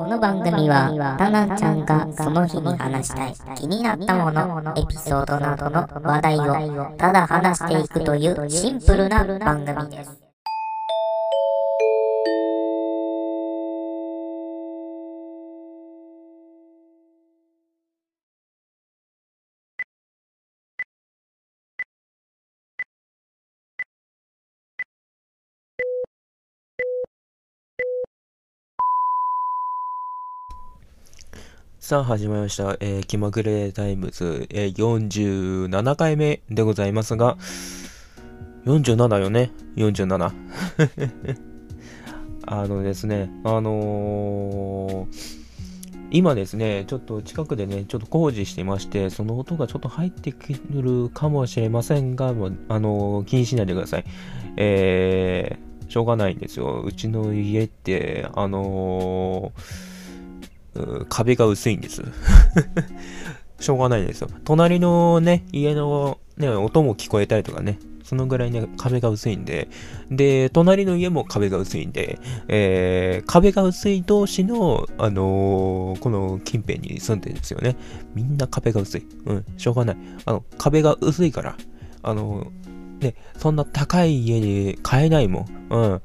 この番組は、タナちゃんがその日に話したい気になったもの、エピソードなどの話題をただ話していくというシンプルな番組です。さあ始まりました、えー、気まぐれタイムズ、えー、47回目でございますが、47よね、47。あのですね、あのー今ですね、ちょっと近くでね、ちょっと工事してまして、その音がちょっと入ってくるかもしれませんが、もうあのー気にしないでください。えー、しょうがないんですよ。うちの家って、あのー壁が薄いんです。しょうがないですよ。隣のね、家のね、音も聞こえたりとかね、そのぐらいね、壁が薄いんで、で、隣の家も壁が薄いんで、えー、壁が薄い同士の、あのーこの近辺に住んでるんですよね。みんな壁が薄い。うん、しょうがない。あの、壁が薄いから、あのーね、そんな高い家に買えないもん。うん。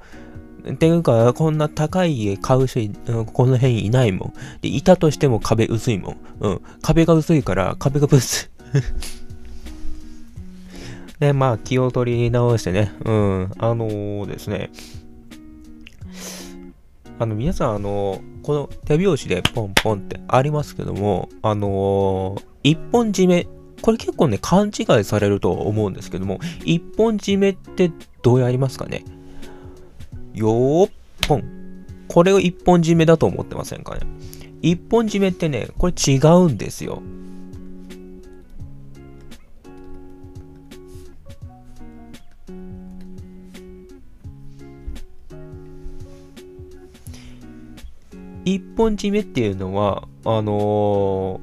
ていうか、こんな高い家買う人、この辺いないもん。で、いたとしても壁薄いもん。うん。壁が薄いから、壁が薄い。で、まあ、気を取り直してね。うん。あのーですね。あの、皆さん、あのこの手拍子でポンポンってありますけども、あのー一本締め。これ結構ね、勘違いされると思うんですけども、一本締めってどうやりますかね？よっぽん。これを一本締めだと思ってませんかね一本締めってね、これ違うんですよ。一本締めっていうのは、あの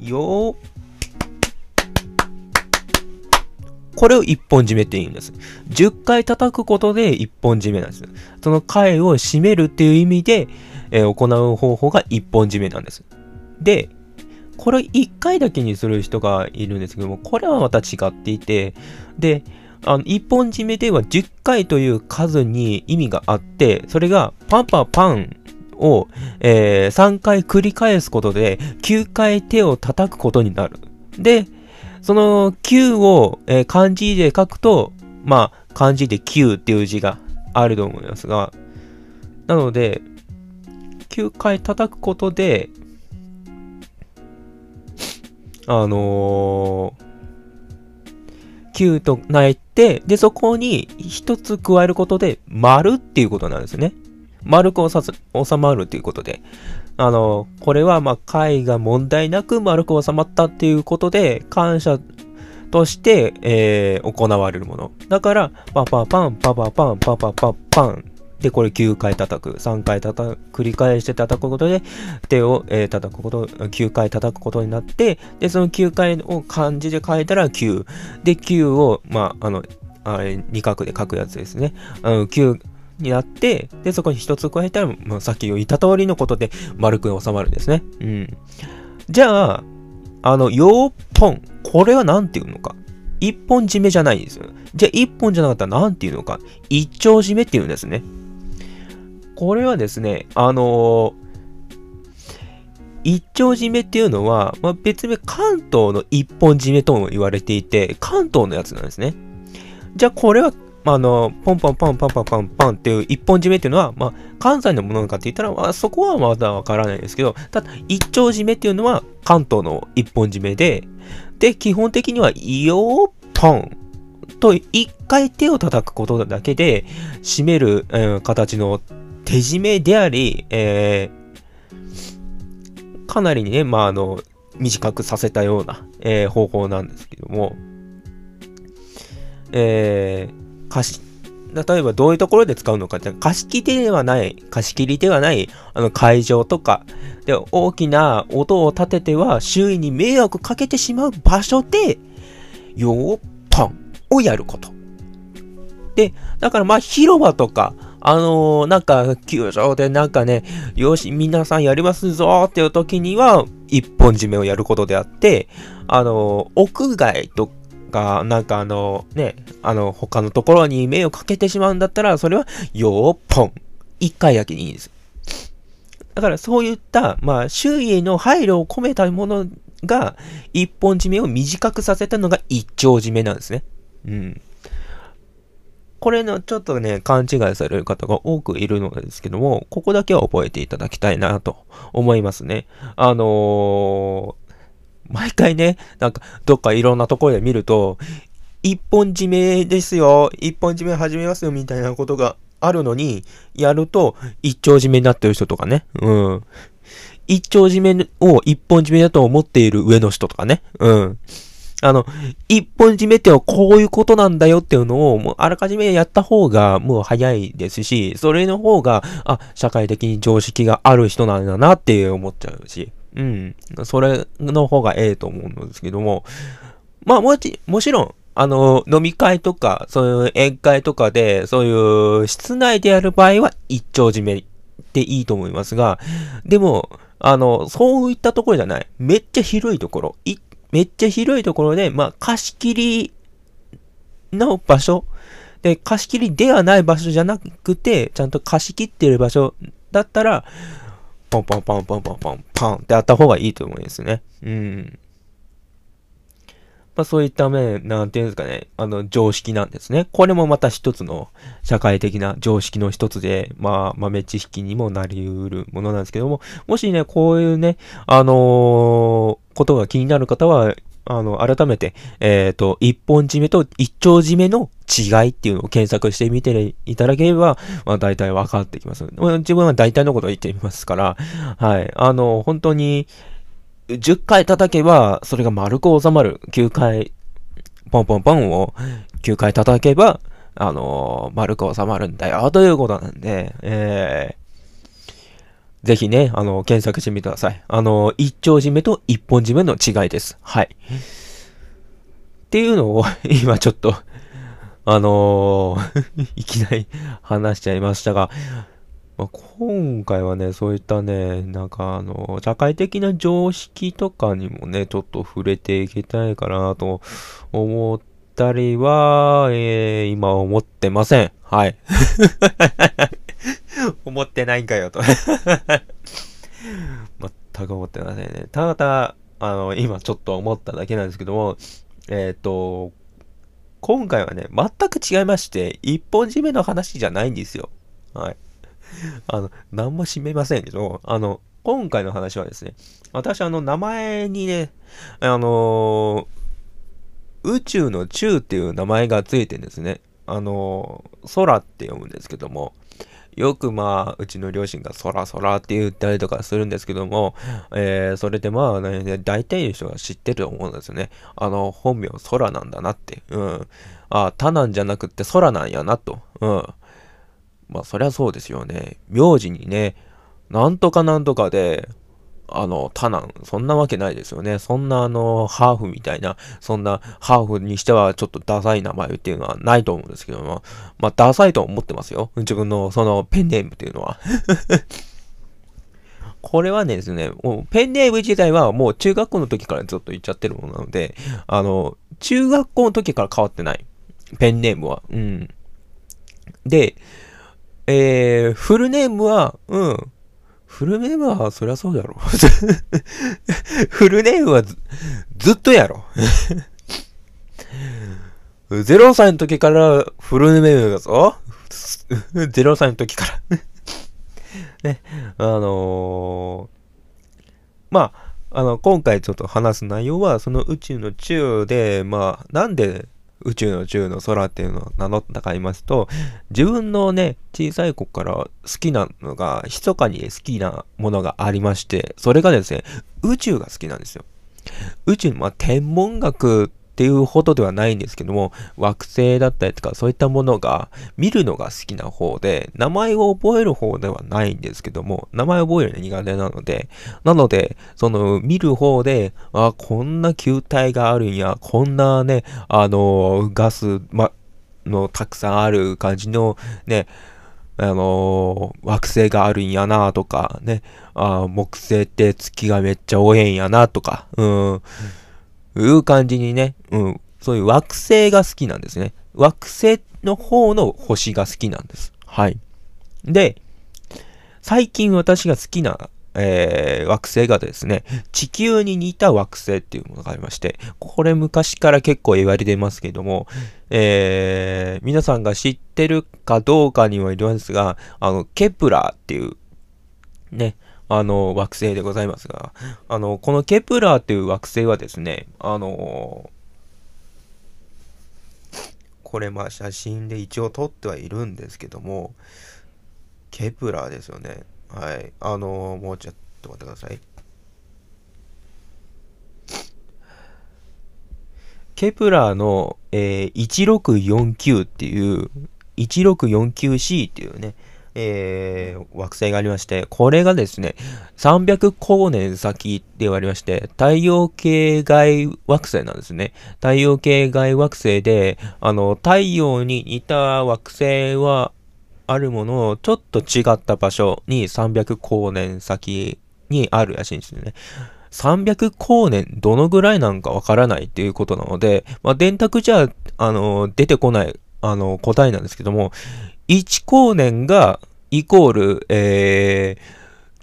ー、よーこれを一本締めって言うんです。10回叩くことで一本締めなんです。その貝を締めるっていう意味で、えー行う方法が一本締めなんです。で、これ1回だけにする人がいるんですけども、これはまた違っていて、で、あの、一本締めでは10回という数に意味があって、それがパンパンパンを、えー3回繰り返すことで9回手を叩くことになる。で、その9を、えー漢字で書くと、まあ、漢字で9っていう字があると思いますが、なので、9回叩くことで、あのー、9と泣いて、で、そこに一つ加えることで、丸っていうことなんですね。丸く収まるっていうことで。あの、これは、ま、会が問題なく丸く収まったっていうことで、感謝として、えー行われるもの。だから、パパパン、パパパン、パパパパン。で、これ9回叩く。3回叩く。繰り返して叩くことで、手を、えー叩くこと、9回叩くことになって、で、その9回を漢字で書いたら9。で、9を、まあ、あの、あれ、二画で書くやつですね。あの、9になって、で、そこに一つ加えたら、まあ、さっき言った通りのことで丸く収まるんですね。うん。じゃあ、あの、よーっぽん。これは何て言うのか。一本締めじゃないんですよ。じゃあ、一本じゃなかったら何て言うのか。一丁締めって言うんですね。これはですね、あのー一丁締めっていうのは、まあ、別名関東の一本締めとも言われていて、関東のやつなんですね。じゃあこれは、まあ、あの、ポンポンポンパンパンパンパンっていう一本締めっていうのは、まあ、関西のものかって言ったら、まあ、そこはまだわからないですけど、ただ、一丁締めっていうのは関東の一本締めで、で、基本的には、よーポンと一回手を叩くことだけで、締める、えー形の手締めであり、えーかなりね、まあ、あの、短くさせたような、えー方法なんですけども、えー貸し、例えばどういうところで使うのかって、貸し切りではない、貸し切りではない、あの、会場とか、で、大きな音を立てては周囲に迷惑かけてしまう場所で、よーパンをやること。で、だからまあ広場とか、あのー、なんか、球場でなんかね、よし、皆さんやりますぞっていう時には、一本締めをやることであって、あのー、屋外とか、なんかあの、ね、あの、他のところに目をかけてしまうんだったら、それは、よーぽん。一回だけでいいんです。だからそういった、まあ、周囲への配慮を込めたものが、一本締めを短くさせたのが一丁締めなんですね。うん。これのちょっとね、勘違いされる方が多くいるのですけども、ここだけは覚えていただきたいなと思いますね。あのー、毎回ね、なんか、どっかいろんなところで見ると、一本締めですよ、一本締め始めますよ、みたいなことがあるのに、やると、一丁締めになってる人とかね。うん。一丁締めを一本締めだと思っている上の人とかね。うん。あの、一本締めってはこういうことなんだよっていうのを、もうあらかじめやった方がもう早いですし、それの方が、あ、社会的に常識がある人なんだなって思っちゃうし。うん。それの方がええと思うんですけども、まあもち、もちろん、あの、飲み会とか、そういう宴会とかで、そういう室内でやる場合は一丁締めでいいと思いますが、でも、あの、そういったところじゃない。めっちゃ広いところ。めっちゃ広いところで、まあ、貸し切りの場所。で、貸し切りではない場所じゃなくて、ちゃんと貸し切ってる場所だったら、ポンポンポンポンポンポンポンってあった方がいいと思うんですね。うん。まあそういった面、なんていうんですかね、あの、常識なんですね。これもまた一つの社会的な常識の一つで、まあ、豆知識にもなり得るものなんですけども、もしね、こういうね、あのー、ことが気になる方は、あの、改めて、えっ、ー、と、一本締めと一丁締めの違いっていうのを検索してみていただければ、まあ大体分かってきます。自分は大体のことを言っていますから、はい。あの、本当に、10回叩けば、それが丸く収まる。9回、ポンポンポンを9回叩けば、あの、丸く収まるんだよ、ということなんで、えー、ぜひね、あの、検索してみてください。あの、一丁締めと一本締めの違いです。はい。っていうのを、今ちょっと、あのー いきなり話しちゃいましたが、まあ、今回はね、そういったね、なんかあの、社会的な常識とかにもね、ちょっと触れていきたいかなと思ったりは、えー、今思ってません。はい。思ってないんかよと 全く思ってませんね。ただただ、あの、今ちょっと思っただけなんですけども、えっ、ー、と、今回はね、全く違いまして、一本締めの話じゃないんですよ。はい。あの、何も締めませんけど、あの、今回の話はですね、私あの、名前にね、あのー、宇宙の宙っていう名前がついてるんですね。あのー、空って読むんですけども、よくまあ、うちの両親がそらそらって言ったりとかするんですけども、えー、それでまあ、ね、大体の人が知ってると思うんですよね。あの、本名空なんだなって。うん。あ、他なんじゃなくって空なんやなと。うん。まあそりゃそうですよね。名字にね、なんとかなんとかで、あの、タナン、そんなわけないですよね。そんなあの、ハーフみたいな、そんなハーフにしてはちょっとダサい名前っていうのはないと思うんですけども、まあ、ダサいと思ってますよ。自分のそのペンネームっていうのは。これはねですね、もうペンネーム自体はもう中学校の時からずっと言っちゃってるものなので、あの、中学校の時から変わってない。ペンネームは。うん。で、えー、フルネームは、うん。フルネームは、そりゃそうだろ。フルネームはず、ずっとやろ。0歳の時からフルネームだぞ。0歳の時からね、あのー、まあ、あの、今回ちょっと話す内容は、その宇宙の宙で、まあ、なんで宇宙の宙の空っていうのを名乗ったか言いますと、自分のね、小さい子から好きなのが、密かに好きなものがありまして、それがですね、宇宙が好きなんですよ。宇宙、まあ、天文学ていうほどではないんですけども、惑星だったりとかそういったものが見るのが好きな方で、名前を覚える方ではないんですけども、名前を覚えるの苦手なので、なので、その見る方で、あ、こんな球体があるんや、こんなね、あの、ガス、ま、のたくさんある感じのね、あのー惑星があるんやなとか、ね、あ木星って月がめっちゃ多いんやなとか、うん、いう感じにね、うん、そういう惑星が好きなんですね。惑星の方の星が好きなんです。はい。で、最近私が好きな、えー惑星がですね、地球に似た惑星っていうものがありまして、これ昔から結構言われてますけども、えー皆さんが知ってるかどうかにはよりますが、あの、ケプラーっていう、ね、あの、惑星でございますが、あの、このケプラーっていう惑星はですね、あのこれまあ写真で一応撮ってはいるんですけども、ケプラーですよね。はい。あのもうちょっと待ってください。ケプラーの、えー1649っていう、1649C っていうね、えー惑星がありまして、これがですね、300光年先って言われまして、太陽系外惑星なんですね。太陽系外惑星で、あの、太陽に似た惑星はあるものを、ちょっと違った場所に300光年先にあるらしいんですよね。300光年どのぐらいなんかわからないっていうことなので、まあ、電卓じゃ、あの、出てこない、あの、答えなんですけども、1光年がイコール、え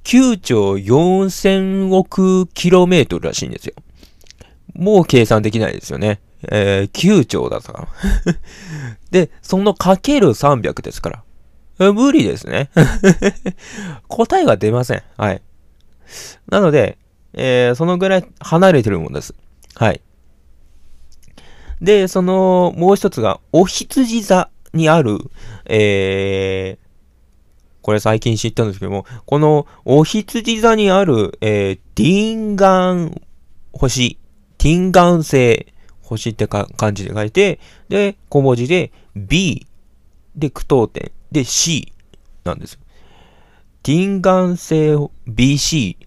ー、9兆4000億キロメートルらしいんですよ。もう計算できないですよね。えー、9兆だから。で、そのかける300ですから。無理ですね。答えが出ません。はい。なので、えーそのぐらい離れてるもんです。はい。で、その、もう一つが、お羊座にある、えーこれ最近知ったんですけども、このお羊座にある、えーティンガン星、ティンガン星、星ってか漢字で書いて、で、小文字で B、で、句読点、で C なんです。ティンガン星 BC っ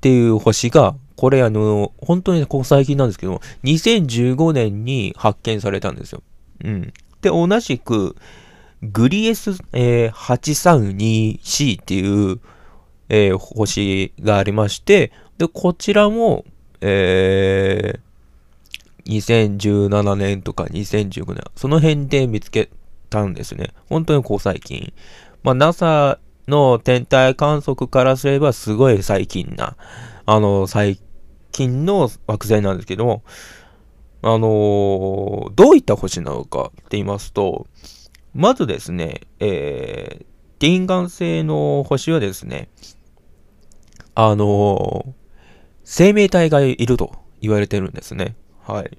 ていう星が、これあの、本当にここ最近なんですけども、2015年に発見されたんですよ。うん。で、同じく、グリエス、えー 832C っていう、えー星がありまして、で、こちらも、えー2017年とか2019年、その辺で見つけたんですね。本当にこう最近。まあ、NASA の天体観測からすればすごい最近な、あの、最近の惑星なんですけども、あのーどういった星なのかって言いますと、まずですね、えー、ティンガン星の星はですね、あのー生命体がいると言われてるんですね。はい。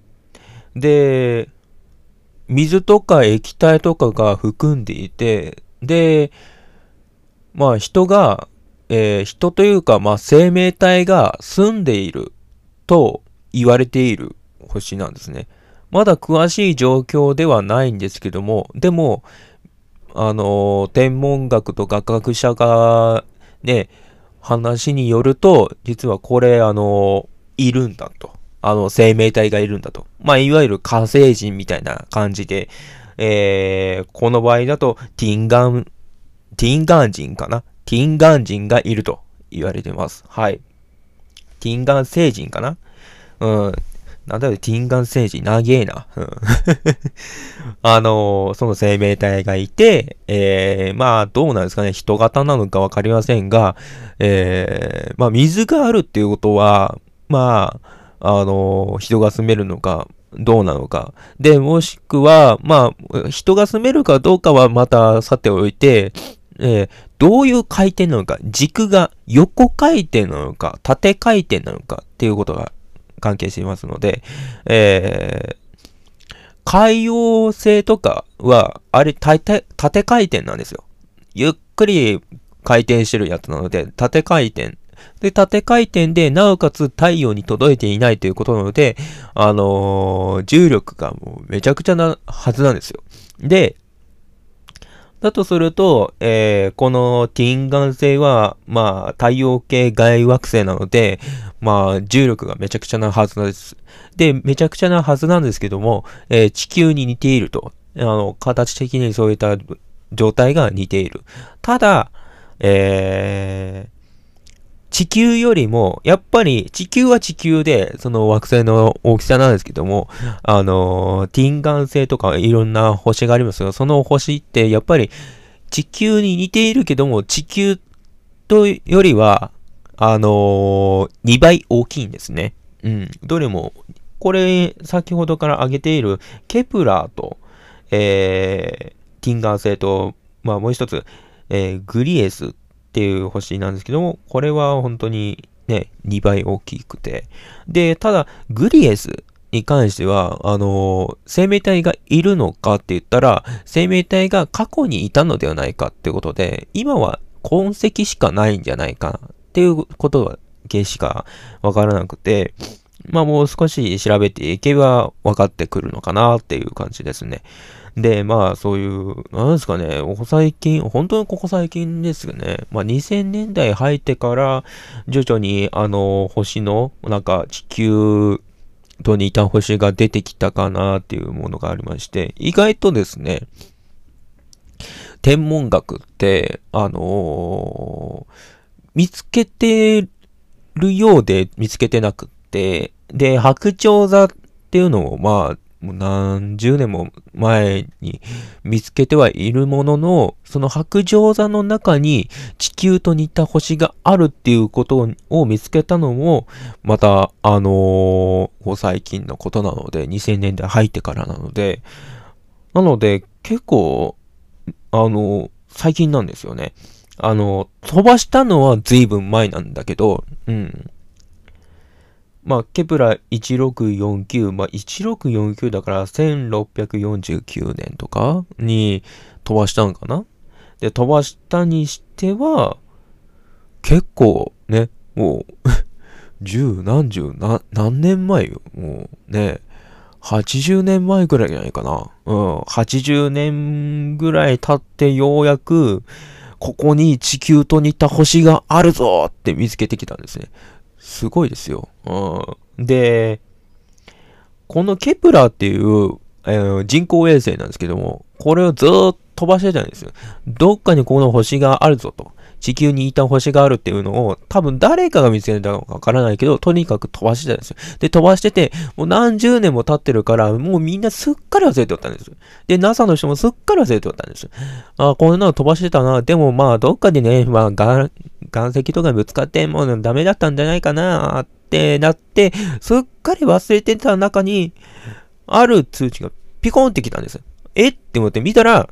で、水とか液体とかが含んでいて、で、まあ人が、えー人というか、まあ生命体が住んでいると言われている星なんですね。まだ詳しい状況ではないんですけども、でも、あの天文学とか学者がね、話によると、実はこれ、あのいるんだと。あの、生命体がいるんだと。まあ、いわゆる火星人みたいな感じで、えー、この場合だと、ティンガン、ティンガン人かな？ティンガン人がいると言われてます。はい。ティンガン星人かな？うん。なんだよ、ティンガン星人、長えな。うん あのーその生命体がいて、えー、まあ、どうなんですかね、人型なのかわかりませんが、えー、まあ、水があるっていうことは、まあ、あのー人が住めるのか、どうなのか。で、もしくは、まあ、人が住めるかどうかはまたさておいて、えーどういう回転なのか、軸が横回転なのか、縦回転なのかっていうことが関係していますので、えー海洋星とかは、あれ、縦回転なんですよ。ゆっくり回転してるやつなので、縦回転。で、縦回転で、なおかつ太陽に届いていないということなので、あのー重力がもうめちゃくちゃなはずなんですよ。で、だとすると、えーこのティンガン星は、まあ、太陽系外惑星なので、まあ、重力がめちゃくちゃなはずなんです。で、めちゃくちゃなはずなんですけども、えー地球に似ていると。あの、形的にそういった、状態が似ている。ただ、えー、地球よりも、やっぱり地球は地球で、その惑星の大きさなんですけども、あのー、ティンガン星とかいろんな星がありますが、その星ってやっぱり地球に似ているけども、地球とよりは、あのー、2倍大きいんですね。うん。どれも、これ、先ほどから挙げているケプラーと、えー、ティーガーデン星と、まあもう一つ、えー、グリーゼっていう星なんですけども、これは本当にね、2倍大きくて。で、ただ、グリーゼに関しては、あのー、生命体がいるのかって言ったら、生命体が過去にいたのではないかってことで、今は痕跡しかないんじゃないかっていうことは、けしかわからなくて、まあもう少し調べていけば分かってくるのかなっていう感じですね。で、まあ、そういう、なんですかね、ここ最近、本当にここ最近ですよね。まあ、2000年代入ってから、徐々に、あの、星の、なんか、地球と似た星が出てきたかなっていうものがありまして、意外とですね、天文学って、あのー、見つけてるようで見つけてなくって、で、白鳥座っていうのを、まあ、もう何十年も前に見つけてはいるものの、その白状座の中に地球と似た星があるっていうことを見つけたのも、また、あのー、最近のことなので、2000年代入ってからなので、なので、結構、あのー、最近なんですよね。あの、飛ばしたのは随分前なんだけど、うん。まあ、ケプラ1649、まあ、1649だから1649年とかに飛ばしたんかなで、飛ばしたにしては、結構ね、もう 十何十何、何年前よ。もうね、80年前ぐらいじゃないかな。うん。80年ぐらい経ってようやく、ここに地球と似た星があるぞって見つけてきたんですね。すごいですよ。うん。で、このケプラーっていう、えー、人工衛星なんですけども、これをずっと飛ばしてたんですよ。どっかにこの星があるぞと。地球にいた星があるっていうのを、多分誰かが見つけたのかわからないけど、とにかく飛ばしてたんですよ。で、飛ばしてて、もう何十年も経ってるから、もうみんなすっかり忘れておったんです。で、NASA の人もすっかり忘れておったんです。あ、こんなの飛ばしてたな。でもまあ、どっかでね、まあ、岩石とかぶつかって、もうダメだったんじゃないかなってなって、すっかり忘れてた中に、ある通知がピコンってきたんです。え？って思って見たら、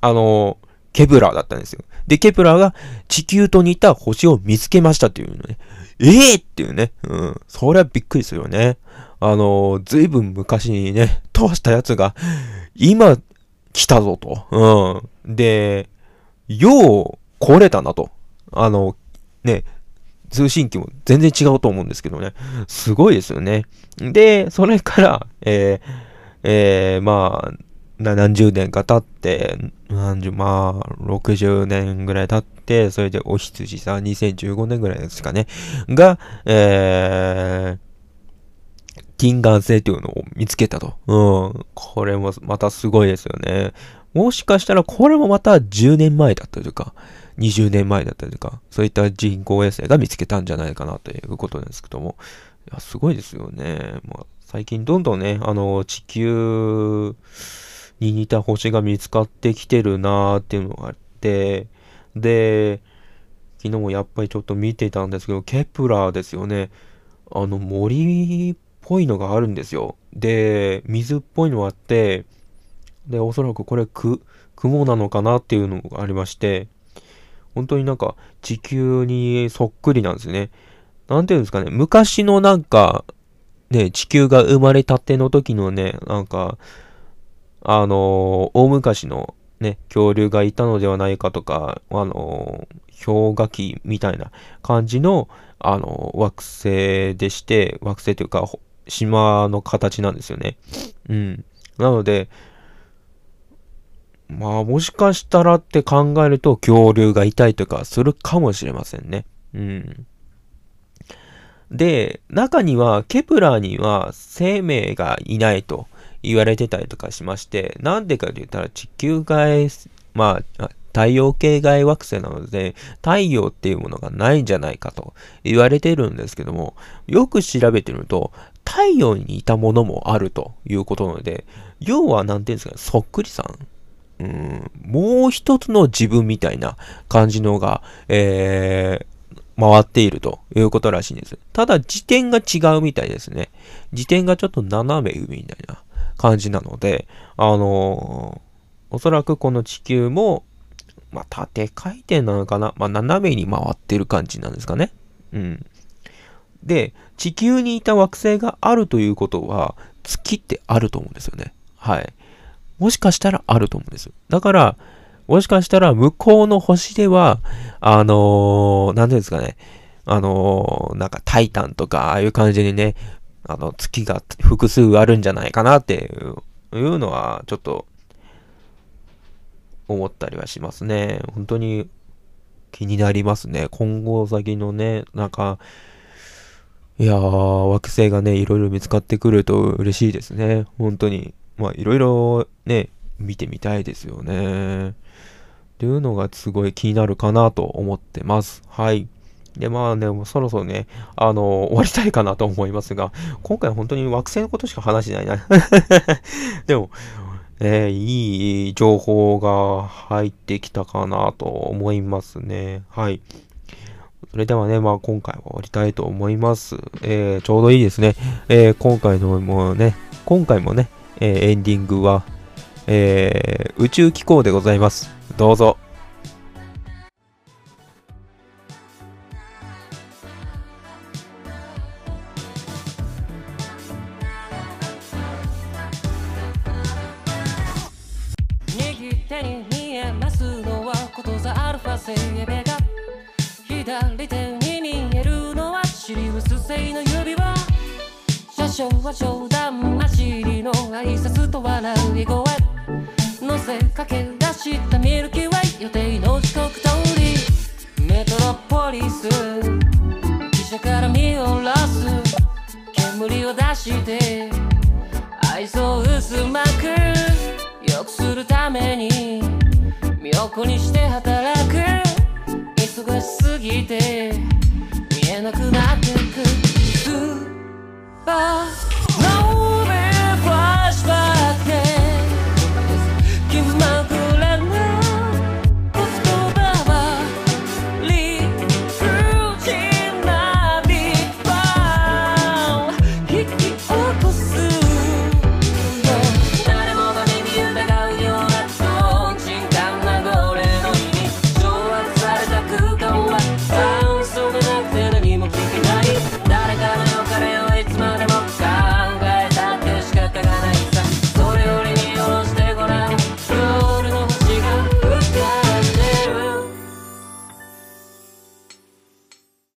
あのーケプラーだったんですよ。で、ケプラーが地球と似た星を見つけましたっていうのね。ええー、っていうね。うん。それはびっくりするよね。あの、ずいぶん昔にね、飛したやつが、今、来たぞと。うん。で、よう来れたなと。あの、ね、通信機も全然違うと思うんですけどね。すごいですよね。で、それから、えー、えー、まあ、何十年か経って、何十、まあ、60年ぐらい経って、それでお羊さん2015年ぐらいですかね、が、えー、金眼性というのを見つけたと。うん。これもまたすごいですよね。もしかしたらこれもまた10年前だったというか、20年前だったというか、そういった人工衛星が見つけたんじゃないかなということですけども、いや、すごいですよね。まあ、最近どんどんね、あの、地球、に似た星が見つかってきてるなーっていうのがあって、で、昨日もやっぱりちょっと見てたんですけど、ケプラーですよね。あの森っぽいのがあるんですよ。で、水っぽいのがあって、で、おそらくこれく、雲なのかなっていうのがありまして、本当になんか地球にそっくりなんですよね。なんていうんですかね、昔のなんか、ね、地球が生まれたての時のね、なんか、あの、大昔のね、恐竜がいたのではないかとか、あの、氷河期みたいな感じの、あの、惑星でして、惑星というか、島の形なんですよね。うん。なので、まあ、もしかしたらって考えると、恐竜がいたりとかするかもしれませんね。うん。で、中には、ケプラーには生命がいないと。言われてたりとかしまして、なんでかと言ったら地球外まあ、太陽系外惑星なので、太陽っていうものがないんじゃないかと言われてるんですけども、よく調べてみると、太陽にいたものもあるということなので、要は何て言うんですかね、そっくりさん。うん、もう一つの自分みたいな感じのが、えー、回っているということらしいんです。ただ、時点が違うみたいですね。時点がちょっと斜め上みたいな感じなので、あのー、おそらくこの地球も、まあ、縦回転なのかな？まあ、斜めに回ってる感じなんですかね。うん。で、地球にいた惑星があるということは、月ってあると思うんですよね。はい。もしかしたらあると思うんです。だから、もしかしたら向こうの星では、あのー、なんていうんですかね、あのー、なんかタイタンとか、ああいう感じにね、あの、月が複数あるんじゃないかなっていうのは、ちょっと、思ったりはしますね。本当に気になりますね。今後先のね、なんか、いやー、惑星がね、いろいろ見つかってくると嬉しいですね。本当に。まあ、いろいろね、見てみたいですよね。っていうのがすごい気になるかなと思ってます。はい。で、まあね、もそろそろね、あの、終わりたいかなと思いますが、今回本当に惑星のことしか話してないな。でも、えー、いい情報が入ってきたかなと思いますね。はい。それではね、まあ今回は終わりたいと思います。えー、ちょうどいいですね。えー、今回のもね、今回もね、えー、エンディングは、えー、宇宙機構でございます。どうぞ。に見えますのはことざアルファセイベが。左手に見えるのはシリウス星の指輪。車掌は冗談交じりの挨拶と笑い声乗せかけ出したミルキーウェイ予定の時刻通り。メトロポリス。汽車から見下ろす。煙を出して。愛想薄まく。良くするために。ここにして働く。忙しすぎて。